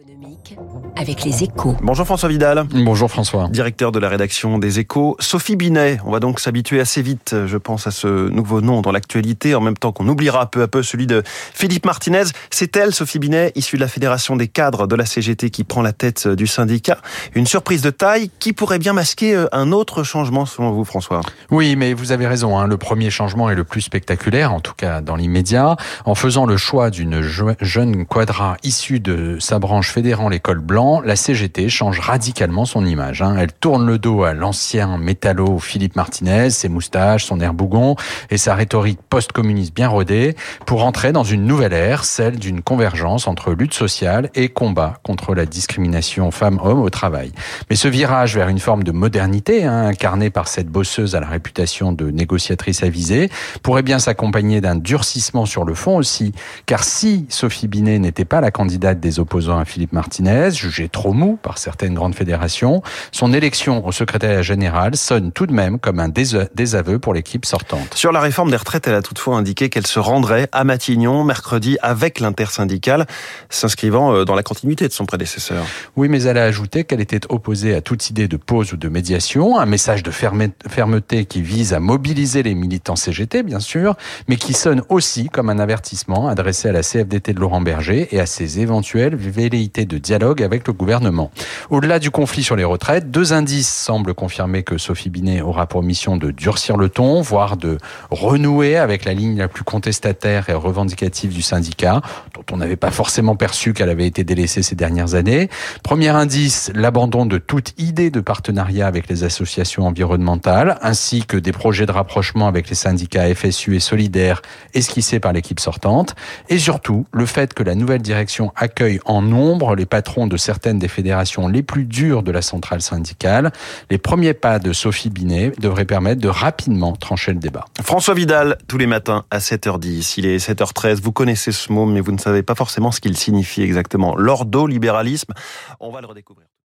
économique avec les échos. Bonjour François Vidal. Bonjour François. Directeur de la rédaction des échos. Sophie Binet, on va donc s'habituer assez vite, je pense, à ce nouveau nom dans l'actualité, en même temps qu'on oubliera peu à peu celui de Philippe Martinez. C'est elle, Sophie Binet, issue de la Fédération des cadres de la CGT, qui prend la tête du syndicat. Une surprise de taille qui pourrait bien masquer euh, un autre changement selon vous, François? Oui, mais vous avez raison. Hein. Le premier changement est le plus spectaculaire, en tout cas dans l'immédiat, en faisant le choix d'une jeune quadra issue de sa branche fédérant l'école blanc, la CGT change radicalement son image. Hein. Elle tourne le dos à l'ancien métallo Philippe Martinez, ses moustaches, son air bougon et sa rhétorique post-communiste bien rodée pour entrer dans une nouvelle ère, celle d'une convergence entre lutte sociale et combat contre la discrimination femmes-hommes au travail. Mais ce virage vers une forme de modernité, hein, incarnée par cette bosseuse à la réputation de négociatrice avisée, pourrait bien s'accompagner d'un durcissement sur le fond aussi, car si Sophie Binet n'était pas la candidate des opposants à Philippe Martinez, jugé trop mou par certaines grandes fédérations, son élection au secrétariat général sonne tout de même comme un désaveu pour l'équipe sortante. Sur la réforme des retraites, elle a toutefois indiqué qu'elle se rendrait à Matignon mercredi avec l'intersyndicale, s'inscrivant euh, dans la continuité de son prédécesseur. Oui, mais elle a ajouté qu'elle était opposée à toute idée de pause ou de médiation, un message de fermeté qui vise à mobiliser les militants CGT, bien sûr, mais qui sonne aussi comme un avertissement adressé à la CFDT de Laurent Berger et à ses éventuels velléités de dialogue avec le gouvernement. Au-delà du conflit sur les retraites, deux indices semblent confirmer que Sophie Binet aura pour mission de durcir le ton, voire de renouer avec la ligne la plus contestataire et revendicative du syndicat, dont on n'avait pas forcément perçu qu'elle avait été délaissée ces dernières années. Premier indice, l'abandon de toute idée de partenariat avec les associations environnementales, ainsi que des projets de rapprochement avec les syndicats FSU et Solidaires esquissés par l'équipe sortante. Et surtout, le fait que la nouvelle direction accueille en nom les patrons de certaines des fédérations les plus dures de la centrale syndicale. Les premiers pas de Sophie Binet devraient permettre de rapidement trancher le débat. François Vidal, tous les matins à 7h10, il est 7h13, vous connaissez ce mot, mais vous ne savez pas forcément ce qu'il signifie exactement. L'ordo-libéralisme, on va le redécouvrir.